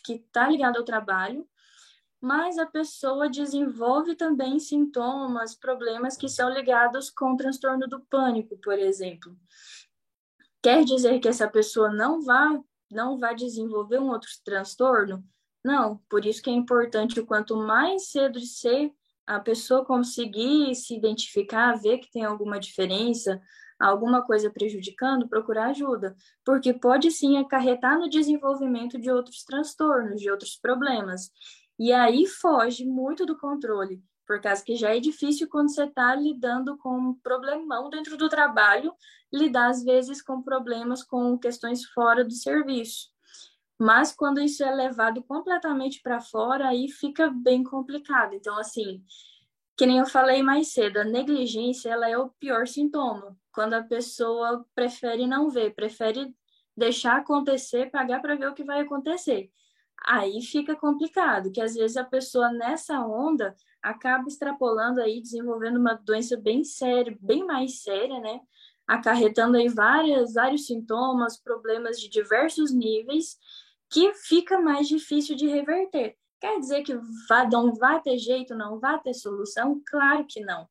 que está ligado ao trabalho, mas a pessoa desenvolve também sintomas, problemas que são ligados com o transtorno do pânico, por exemplo. Quer dizer que essa pessoa não vai não vai desenvolver um outro transtorno? Não, por isso que é importante o quanto mais cedo ser a pessoa conseguir se identificar, ver que tem alguma diferença, alguma coisa prejudicando, procurar ajuda, porque pode sim acarretar no desenvolvimento de outros transtornos, de outros problemas. E aí foge muito do controle, por causa que já é difícil quando você está lidando com um problemão dentro do trabalho, lidar às vezes com problemas com questões fora do serviço. Mas quando isso é levado completamente para fora, aí fica bem complicado. Então, assim, que nem eu falei mais cedo, a negligência ela é o pior sintoma. Quando a pessoa prefere não ver, prefere deixar acontecer, pagar para ver o que vai acontecer. Aí fica complicado, que às vezes a pessoa nessa onda acaba extrapolando aí, desenvolvendo uma doença bem séria, bem mais séria, né? Acarretando aí várias, vários sintomas, problemas de diversos níveis que fica mais difícil de reverter. Quer dizer que não vai ter jeito, não vai ter solução? Claro que não.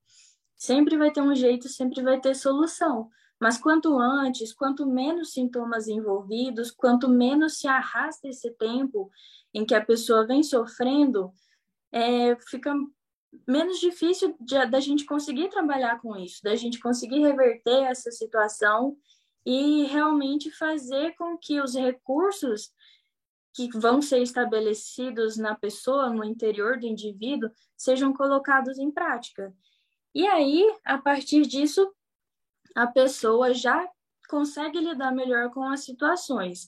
Sempre vai ter um jeito, sempre vai ter solução. Mas quanto antes, quanto menos sintomas envolvidos, quanto menos se arrasta esse tempo em que a pessoa vem sofrendo, é, fica menos difícil da gente conseguir trabalhar com isso, da gente conseguir reverter essa situação e realmente fazer com que os recursos que vão ser estabelecidos na pessoa, no interior do indivíduo, sejam colocados em prática. E aí, a partir disso, a pessoa já consegue lidar melhor com as situações.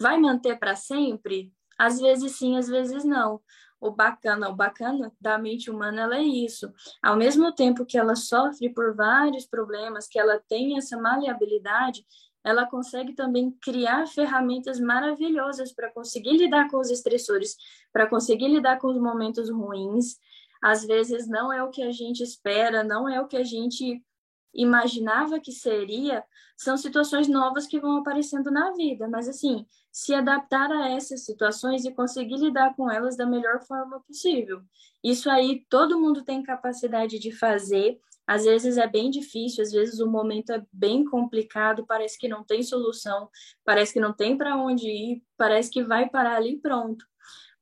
Vai manter para sempre? Às vezes sim, às vezes não. O bacana, o bacana da mente humana ela é isso. Ao mesmo tempo que ela sofre por vários problemas, que ela tem essa maleabilidade, ela consegue também criar ferramentas maravilhosas para conseguir lidar com os estressores, para conseguir lidar com os momentos ruins. Às vezes não é o que a gente espera, não é o que a gente imaginava que seria, são situações novas que vão aparecendo na vida, mas assim, se adaptar a essas situações e conseguir lidar com elas da melhor forma possível. Isso aí todo mundo tem capacidade de fazer, às vezes é bem difícil, às vezes o momento é bem complicado, parece que não tem solução, parece que não tem para onde ir, parece que vai parar ali pronto.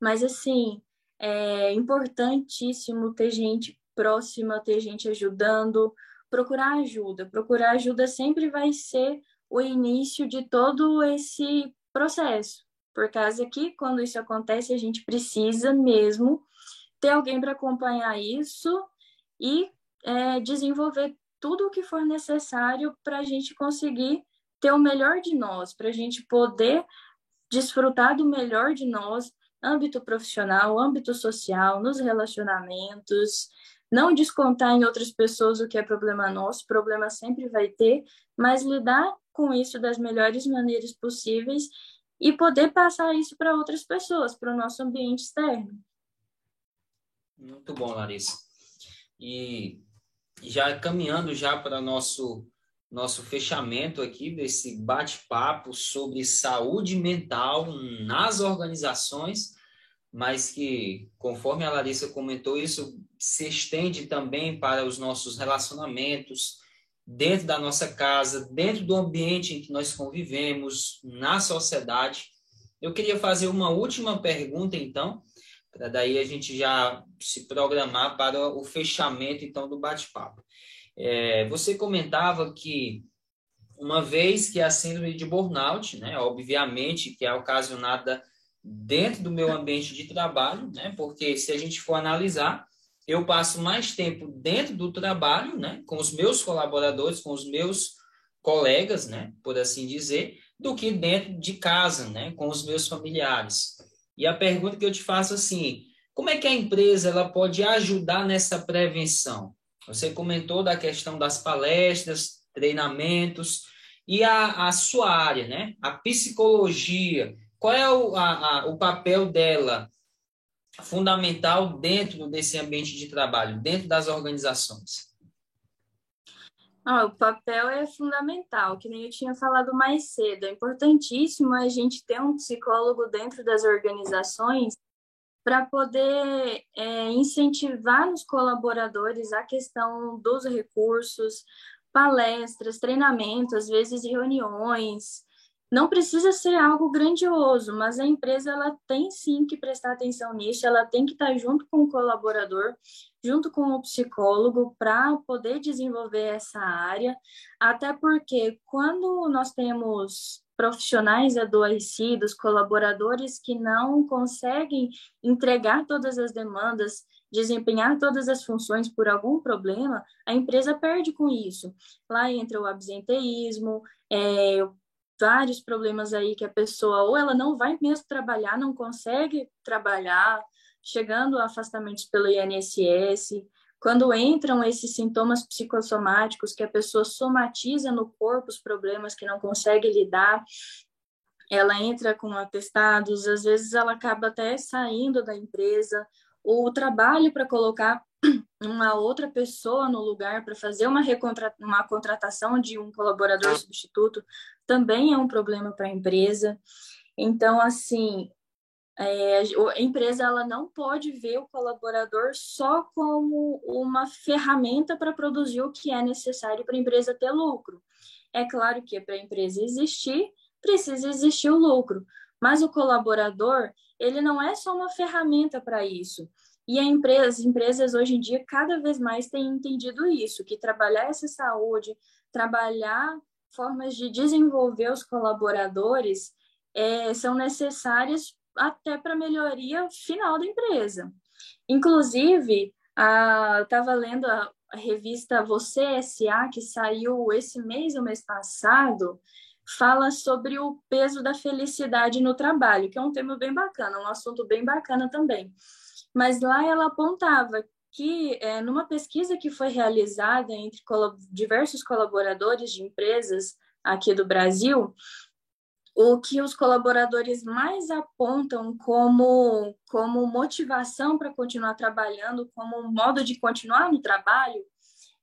Mas assim, é importantíssimo ter gente próxima, ter gente ajudando, procurar ajuda. Procurar ajuda sempre vai ser o início de todo esse processo. Por causa que quando isso acontece, a gente precisa mesmo ter alguém para acompanhar isso e é, desenvolver tudo o que for necessário para a gente conseguir ter o melhor de nós, para a gente poder desfrutar do melhor de nós, âmbito profissional, âmbito social, nos relacionamentos, não descontar em outras pessoas o que é problema nosso, problema sempre vai ter, mas lidar com isso das melhores maneiras possíveis e poder passar isso para outras pessoas, para o nosso ambiente externo. Muito bom, Larissa. E já caminhando já para nosso nosso fechamento aqui desse bate-papo sobre saúde mental nas organizações, mas que, conforme a Larissa comentou, isso se estende também para os nossos relacionamentos dentro da nossa casa, dentro do ambiente em que nós convivemos, na sociedade. Eu queria fazer uma última pergunta, então, para daí a gente já se programar para o fechamento, então, do bate-papo. É, você comentava que uma vez que a síndrome de burnout, né, obviamente que é ocasionada dentro do meu ambiente de trabalho, né, porque se a gente for analisar, eu passo mais tempo dentro do trabalho, né, com os meus colaboradores, com os meus colegas, né, por assim dizer, do que dentro de casa, né, com os meus familiares. E a pergunta que eu te faço assim, como é que a empresa ela pode ajudar nessa prevenção? Você comentou da questão das palestras, treinamentos e a, a sua área, né? A psicologia. Qual é o, a, a, o papel dela fundamental dentro desse ambiente de trabalho, dentro das organizações? Ah, o papel é fundamental, que nem eu tinha falado mais cedo. É importantíssimo a gente ter um psicólogo dentro das organizações para poder é, incentivar nos colaboradores a questão dos recursos, palestras, treinamentos, às vezes reuniões. Não precisa ser algo grandioso, mas a empresa ela tem sim que prestar atenção nisso, ela tem que estar junto com o colaborador, junto com o psicólogo, para poder desenvolver essa área, até porque quando nós temos profissionais adoecidos, colaboradores que não conseguem entregar todas as demandas, desempenhar todas as funções por algum problema, a empresa perde com isso. Lá entra o absenteísmo, é, vários problemas aí que a pessoa ou ela não vai mesmo trabalhar, não consegue trabalhar, chegando a afastamentos pelo INSS, quando entram esses sintomas psicossomáticos, que a pessoa somatiza no corpo os problemas que não consegue lidar, ela entra com atestados, às vezes ela acaba até saindo da empresa, o trabalho para colocar uma outra pessoa no lugar para fazer uma, recontra uma contratação de um colaborador tá. substituto também é um problema para a empresa. Então, assim, é, a empresa ela não pode ver o colaborador só como uma ferramenta para produzir o que é necessário para a empresa ter lucro. É claro que para a empresa existir, precisa existir o lucro, mas o colaborador, ele não é só uma ferramenta para isso. E empresa, as empresas hoje em dia cada vez mais têm entendido isso, que trabalhar essa saúde, trabalhar formas de desenvolver os colaboradores é, são necessárias até para melhoria final da empresa. Inclusive, a, estava lendo a, a revista Você SA, que saiu esse mês ou mês passado, fala sobre o peso da felicidade no trabalho, que é um tema bem bacana, um assunto bem bacana também. Mas lá ela apontava que, é, numa pesquisa que foi realizada entre diversos colaboradores de empresas aqui do Brasil, o que os colaboradores mais apontam como, como motivação para continuar trabalhando, como modo de continuar no trabalho,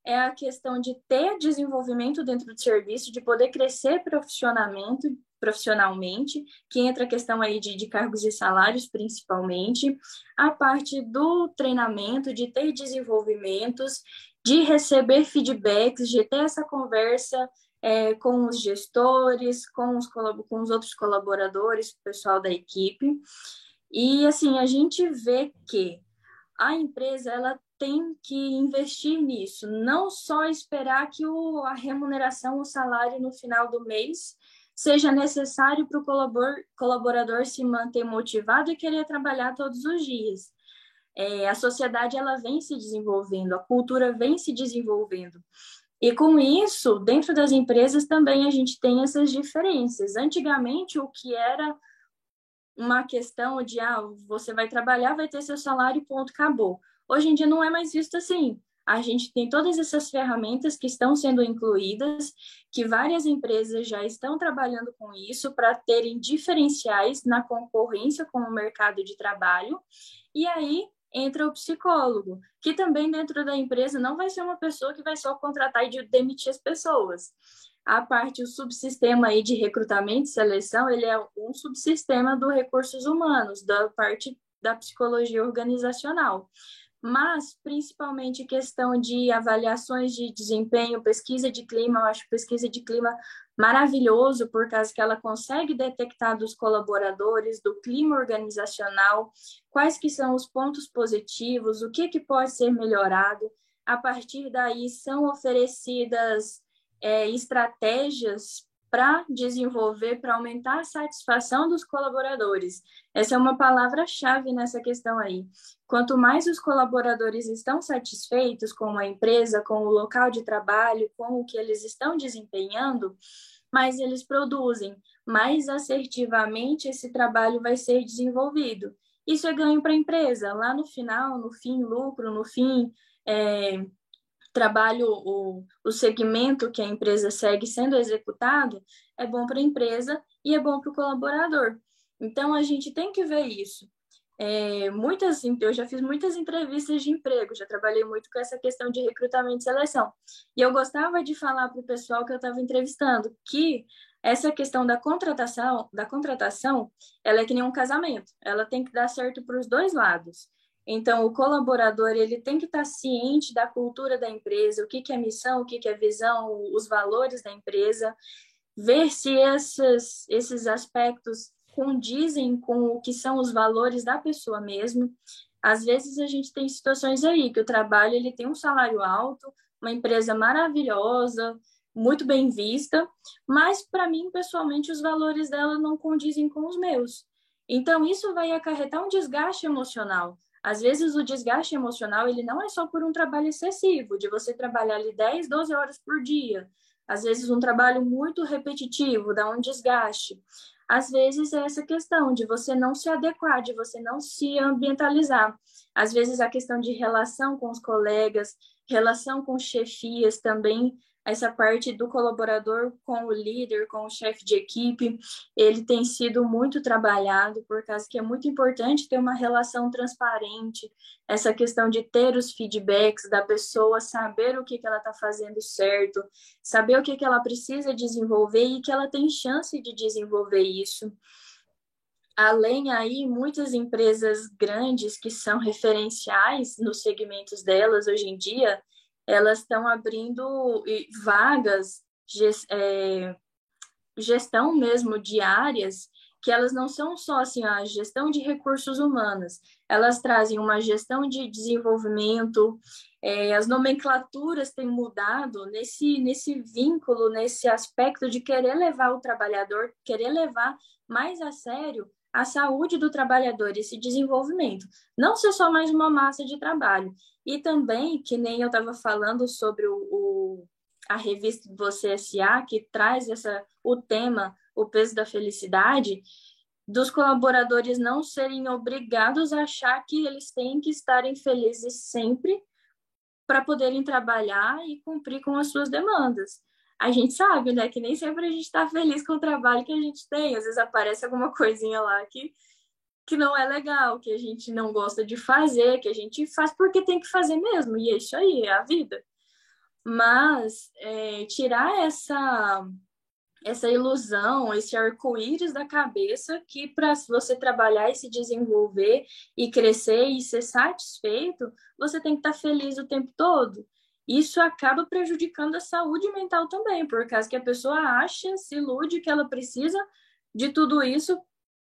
é a questão de ter desenvolvimento dentro do serviço, de poder crescer profissionalmente, profissionalmente, que entra a questão aí de, de cargos e salários, principalmente, a parte do treinamento, de ter desenvolvimentos, de receber feedbacks, de ter essa conversa é, com os gestores, com os, com os outros colaboradores, o pessoal da equipe. E, assim, a gente vê que a empresa, ela tem que investir nisso, não só esperar que o, a remuneração, o salário no final do mês seja necessário para o colaborador, se manter motivado e querer trabalhar todos os dias. É, a sociedade ela vem se desenvolvendo, a cultura vem se desenvolvendo. E com isso, dentro das empresas também a gente tem essas diferenças. Antigamente, o que era uma questão de ah, você vai trabalhar, vai ter seu salário, ponto, acabou. Hoje em dia não é mais visto assim. A gente tem todas essas ferramentas que estão sendo incluídas, que várias empresas já estão trabalhando com isso para terem diferenciais na concorrência com o mercado de trabalho. E aí entra o psicólogo, que também dentro da empresa não vai ser uma pessoa que vai só contratar e demitir as pessoas. A parte, o subsistema aí de recrutamento e seleção, ele é um subsistema do recursos humanos, da parte da psicologia organizacional mas principalmente questão de avaliações de desempenho, pesquisa de clima, eu acho pesquisa de clima maravilhoso, por causa que ela consegue detectar dos colaboradores, do clima organizacional, quais que são os pontos positivos, o que, que pode ser melhorado. A partir daí, são oferecidas é, estratégias para desenvolver, para aumentar a satisfação dos colaboradores. Essa é uma palavra-chave nessa questão aí. Quanto mais os colaboradores estão satisfeitos com a empresa, com o local de trabalho, com o que eles estão desempenhando, mais eles produzem, mais assertivamente esse trabalho vai ser desenvolvido. Isso é ganho para a empresa. Lá no final, no fim, lucro, no fim, é, trabalho, o, o segmento que a empresa segue sendo executado, é bom para a empresa e é bom para o colaborador. Então, a gente tem que ver isso. É, muitas, eu já fiz muitas entrevistas de emprego, já trabalhei muito com essa questão de recrutamento e seleção. E eu gostava de falar para o pessoal que eu estava entrevistando que essa questão da contratação, da contratação, ela é que nem um casamento. Ela tem que dar certo para os dois lados. Então, o colaborador ele tem que estar ciente da cultura da empresa, o que, é missão, o que, que é visão, os valores da empresa, ver se esses, esses aspectos condizem com o que são os valores da pessoa mesmo. Às vezes a gente tem situações aí que o trabalho ele tem um salário alto, uma empresa maravilhosa, muito bem vista, mas para mim pessoalmente os valores dela não condizem com os meus. Então isso vai acarretar um desgaste emocional. Às vezes o desgaste emocional, ele não é só por um trabalho excessivo, de você trabalhar ali 10, 12 horas por dia. Às vezes um trabalho muito repetitivo dá um desgaste. Às vezes é essa questão de você não se adequar, de você não se ambientalizar. Às vezes a questão de relação com os colegas, relação com chefias também essa parte do colaborador com o líder, com o chefe de equipe, ele tem sido muito trabalhado, por causa que é muito importante ter uma relação transparente, essa questão de ter os feedbacks da pessoa, saber o que, que ela está fazendo certo, saber o que, que ela precisa desenvolver e que ela tem chance de desenvolver isso. Além aí, muitas empresas grandes que são referenciais nos segmentos delas hoje em dia, elas estão abrindo vagas, é, gestão mesmo de áreas, que elas não são só assim, a gestão de recursos humanos, elas trazem uma gestão de desenvolvimento, é, as nomenclaturas têm mudado nesse, nesse vínculo, nesse aspecto de querer levar o trabalhador, querer levar mais a sério a saúde do trabalhador, esse desenvolvimento. Não ser só mais uma massa de trabalho. E também, que nem eu estava falando sobre o, o, a revista Você S.A., que traz essa, o tema, o peso da felicidade, dos colaboradores não serem obrigados a achar que eles têm que estarem felizes sempre para poderem trabalhar e cumprir com as suas demandas a gente sabe, né, que nem sempre a gente está feliz com o trabalho que a gente tem. Às vezes aparece alguma coisinha lá que, que não é legal, que a gente não gosta de fazer, que a gente faz porque tem que fazer mesmo, e é isso aí, é a vida. Mas é, tirar essa essa ilusão, esse arco-íris da cabeça que para você trabalhar e se desenvolver e crescer e ser satisfeito, você tem que estar tá feliz o tempo todo isso acaba prejudicando a saúde mental também, por causa que a pessoa acha, se ilude que ela precisa de tudo isso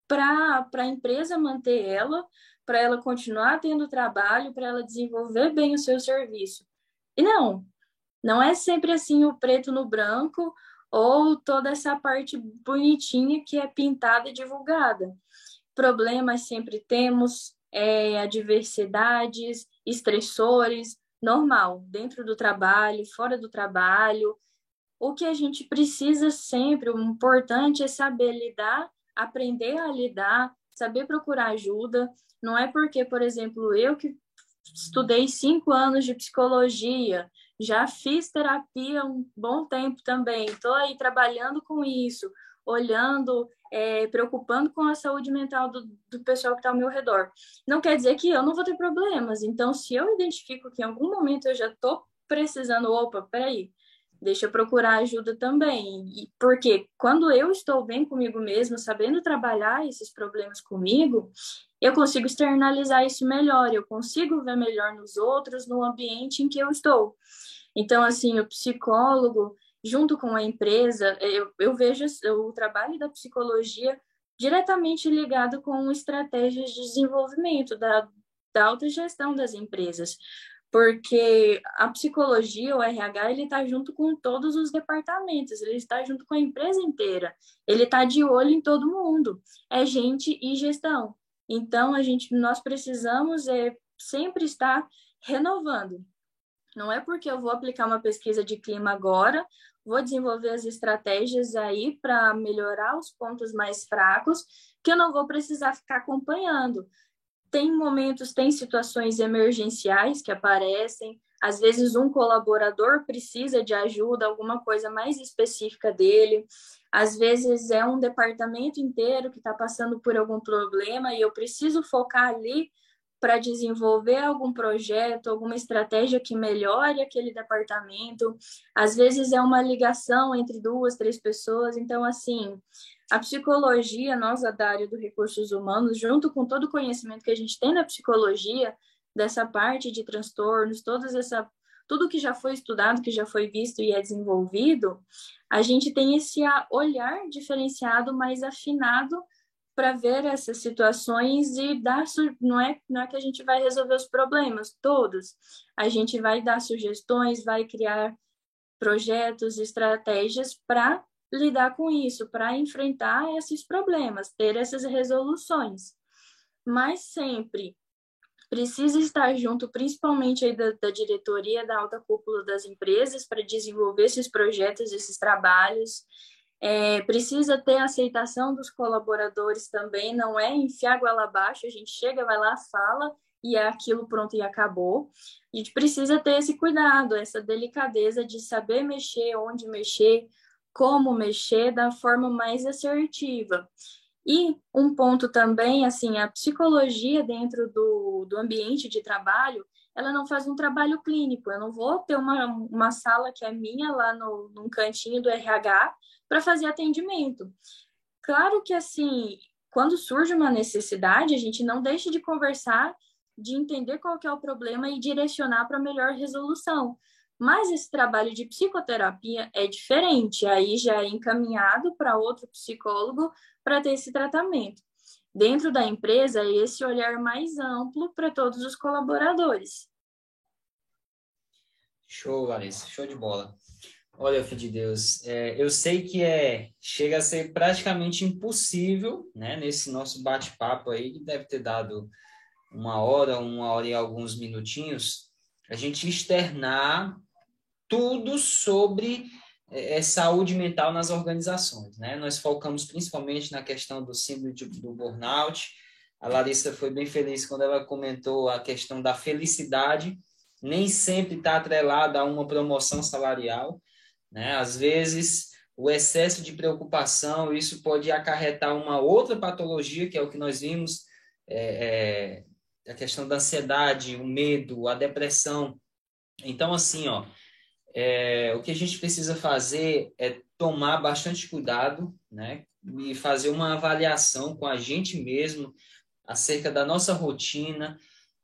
para a empresa manter ela, para ela continuar tendo trabalho, para ela desenvolver bem o seu serviço. E não, não é sempre assim o preto no branco ou toda essa parte bonitinha que é pintada e divulgada. Problemas sempre temos, é, adversidades, estressores, normal, dentro do trabalho, fora do trabalho. O que a gente precisa sempre, o importante é saber lidar, aprender a lidar, saber procurar ajuda. Não é porque, por exemplo, eu que estudei cinco anos de psicologia, já fiz terapia um bom tempo também, estou aí trabalhando com isso, olhando é, preocupando com a saúde mental do, do pessoal que está ao meu redor. Não quer dizer que eu não vou ter problemas. Então, se eu identifico que em algum momento eu já estou precisando, opa, peraí, deixa eu procurar ajuda também. E, porque quando eu estou bem comigo mesmo, sabendo trabalhar esses problemas comigo, eu consigo externalizar isso melhor, eu consigo ver melhor nos outros, no ambiente em que eu estou. Então, assim, o psicólogo, junto com a empresa, eu, eu vejo o trabalho da psicologia diretamente ligado com estratégias de desenvolvimento da, da autogestão das empresas porque a psicologia, o RH, ele está junto com todos os departamentos, ele está junto com a empresa inteira, ele está de olho em todo mundo, é gente e gestão. Então, a gente, nós precisamos é, sempre estar renovando. Não é porque eu vou aplicar uma pesquisa de clima agora, vou desenvolver as estratégias aí para melhorar os pontos mais fracos, que eu não vou precisar ficar acompanhando. Tem momentos, tem situações emergenciais que aparecem, às vezes um colaborador precisa de ajuda, alguma coisa mais específica dele, às vezes é um departamento inteiro que está passando por algum problema e eu preciso focar ali para desenvolver algum projeto, alguma estratégia que melhore aquele departamento. Às vezes é uma ligação entre duas, três pessoas. Então, assim, a psicologia, nós, da área do recursos humanos, junto com todo o conhecimento que a gente tem na psicologia, dessa parte de transtornos, todas essa, tudo que já foi estudado, que já foi visto e é desenvolvido, a gente tem esse olhar diferenciado, mais afinado para ver essas situações e dar não é não é que a gente vai resolver os problemas todos a gente vai dar sugestões vai criar projetos estratégias para lidar com isso, para enfrentar esses problemas, ter essas resoluções. Mas sempre precisa estar junto, principalmente aí da, da diretoria, da alta cúpula das empresas, para desenvolver esses projetos, esses trabalhos. É, precisa ter aceitação dos colaboradores também, não é enfiar goela abaixo, a gente chega, vai lá, fala e é aquilo pronto e acabou. A gente precisa ter esse cuidado, essa delicadeza de saber mexer, onde mexer, como mexer da forma mais assertiva. E um ponto também, assim, a psicologia dentro do, do ambiente de trabalho, ela não faz um trabalho clínico. Eu não vou ter uma, uma sala que é minha lá no, num cantinho do RH para fazer atendimento. Claro que, assim, quando surge uma necessidade, a gente não deixa de conversar, de entender qual é o problema e direcionar para melhor resolução. Mas esse trabalho de psicoterapia é diferente, aí já é encaminhado para outro psicólogo para ter esse tratamento. Dentro da empresa, é esse olhar mais amplo para todos os colaboradores. Show, Larissa, show de bola. Olha, filho de Deus, é, eu sei que é chega a ser praticamente impossível, né, nesse nosso bate-papo aí, que deve ter dado uma hora, uma hora e alguns minutinhos, a gente externar tudo sobre é, saúde mental nas organizações. Né? Nós focamos principalmente na questão do síndrome do burnout. A Larissa foi bem feliz quando ela comentou a questão da felicidade, nem sempre está atrelada a uma promoção salarial. Né? Às vezes, o excesso de preocupação, isso pode acarretar uma outra patologia, que é o que nós vimos, é, é, a questão da ansiedade, o medo, a depressão. Então, assim, ó, é, o que a gente precisa fazer é tomar bastante cuidado, né? E fazer uma avaliação com a gente mesmo acerca da nossa rotina,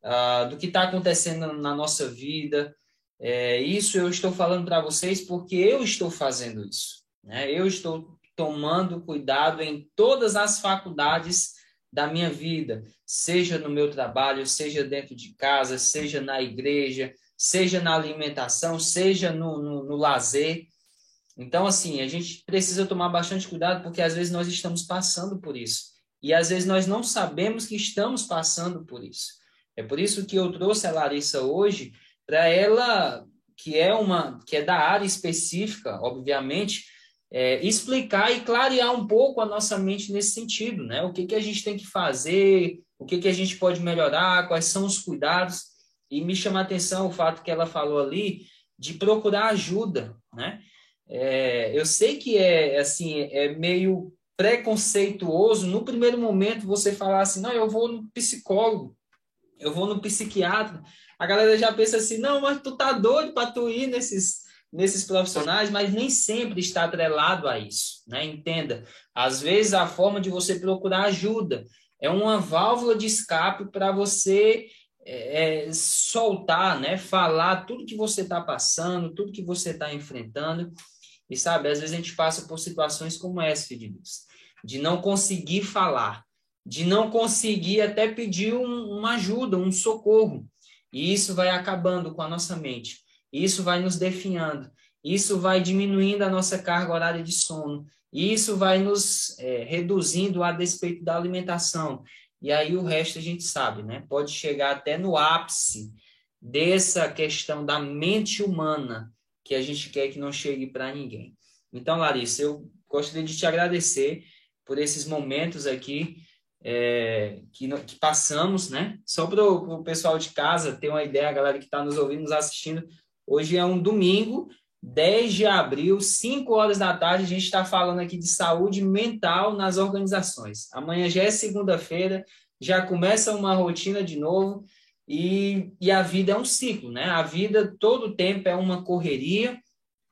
uh, do que está acontecendo na nossa vida. É, isso eu estou falando para vocês porque eu estou fazendo isso. Né? Eu estou tomando cuidado em todas as faculdades da minha vida, seja no meu trabalho, seja dentro de casa, seja na igreja, seja na alimentação, seja no, no, no lazer. Então, assim, a gente precisa tomar bastante cuidado, porque às vezes nós estamos passando por isso. E às vezes nós não sabemos que estamos passando por isso. É por isso que eu trouxe a Larissa hoje, para ela, que é uma que é da área específica, obviamente, é, explicar e clarear um pouco a nossa mente nesse sentido, né? O que, que a gente tem que fazer, o que, que a gente pode melhorar, quais são os cuidados. E me chama a atenção o fato que ela falou ali de procurar ajuda, né? É, eu sei que é assim, é meio preconceituoso no primeiro momento você falar assim, não, eu vou no psicólogo, eu vou no psiquiatra. A galera já pensa assim, não, mas tu tá doido para tu ir nesses nesses profissionais, mas nem sempre está atrelado a isso, né? Entenda, às vezes a forma de você procurar ajuda é uma válvula de escape para você é, é, soltar, né? Falar tudo que você está passando, tudo que você está enfrentando. E sabe, às vezes a gente passa por situações como essa, filho de Deus, de não conseguir falar, de não conseguir até pedir um, uma ajuda, um socorro. E isso vai acabando com a nossa mente. Isso vai nos definhando. Isso vai diminuindo a nossa carga horária de sono. Isso vai nos é, reduzindo a despeito da alimentação. E aí o resto a gente sabe, né? Pode chegar até no ápice dessa questão da mente humana que a gente quer que não chegue para ninguém. Então, Larissa, eu gostaria de te agradecer por esses momentos aqui é, que, que, passamos, né? Só para o pessoal de casa ter uma ideia, a galera que está nos ouvindo, nos assistindo, hoje é um domingo, 10 de abril, 5 horas da tarde, a gente está falando aqui de saúde mental nas organizações. Amanhã já é segunda-feira, já começa uma rotina de novo e, e a vida é um ciclo, né? A vida todo tempo é uma correria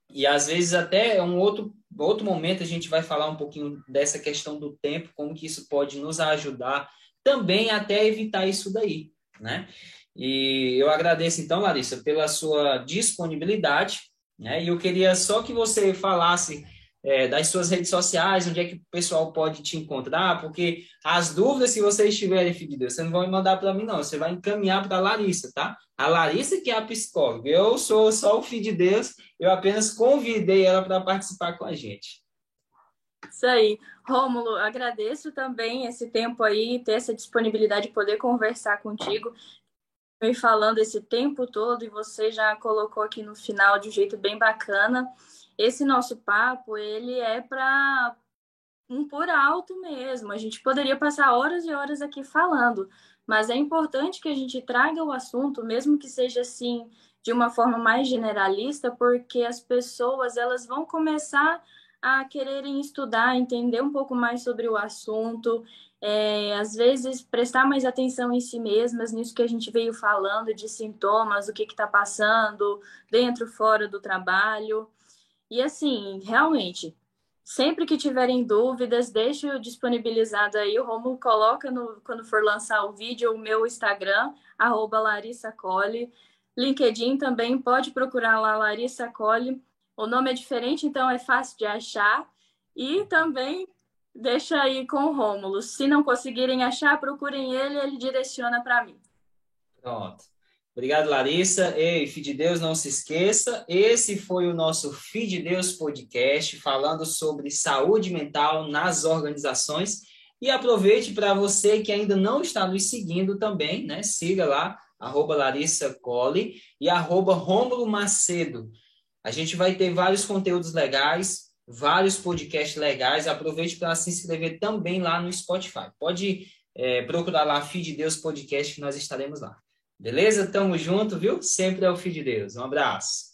e às vezes até é um outro outro momento a gente vai falar um pouquinho dessa questão do tempo, como que isso pode nos ajudar também até evitar isso daí, né? E eu agradeço então, Larissa, pela sua disponibilidade, né? E eu queria só que você falasse é, das suas redes sociais, onde é que o pessoal pode te encontrar, porque as dúvidas, se vocês tiverem, filho você não vai mandar para mim, não, você vai encaminhar para a Larissa, tá? A Larissa que é a psicóloga, eu sou só o filho de Deus, eu apenas convidei ela para participar com a gente. Isso aí. Rômulo, agradeço também esse tempo aí, ter essa disponibilidade de poder conversar contigo. Me falando esse tempo todo e você já colocou aqui no final de um jeito bem bacana esse nosso papo, ele é para um por alto mesmo. A gente poderia passar horas e horas aqui falando, mas é importante que a gente traga o assunto, mesmo que seja assim de uma forma mais generalista, porque as pessoas elas vão começar a quererem estudar, entender um pouco mais sobre o assunto, é, às vezes prestar mais atenção em si mesmas, nisso que a gente veio falando de sintomas, o que está passando dentro, fora do trabalho. E assim, realmente, sempre que tiverem dúvidas, deixe disponibilizado aí. O Romulo coloca no, quando for lançar o vídeo o meu Instagram, arroba Larissa Cole. LinkedIn também pode procurar lá Larissa Cole. O nome é diferente, então é fácil de achar. E também deixa aí com o Rômulo. Se não conseguirem achar, procurem ele, ele direciona para mim. Pronto. Obrigado, Larissa. Ei, Filho de Deus, não se esqueça. Esse foi o nosso Filho de Deus podcast, falando sobre saúde mental nas organizações. E aproveite para você que ainda não está nos seguindo também, né? Siga lá, arroba Larissa Cole e arroba Rômulo Macedo. A gente vai ter vários conteúdos legais, vários podcasts legais. Aproveite para se inscrever também lá no Spotify. Pode é, procurar lá Filho de Deus Podcast, que nós estaremos lá. Beleza? Tamo junto, viu? Sempre é o Filho de Deus. Um abraço.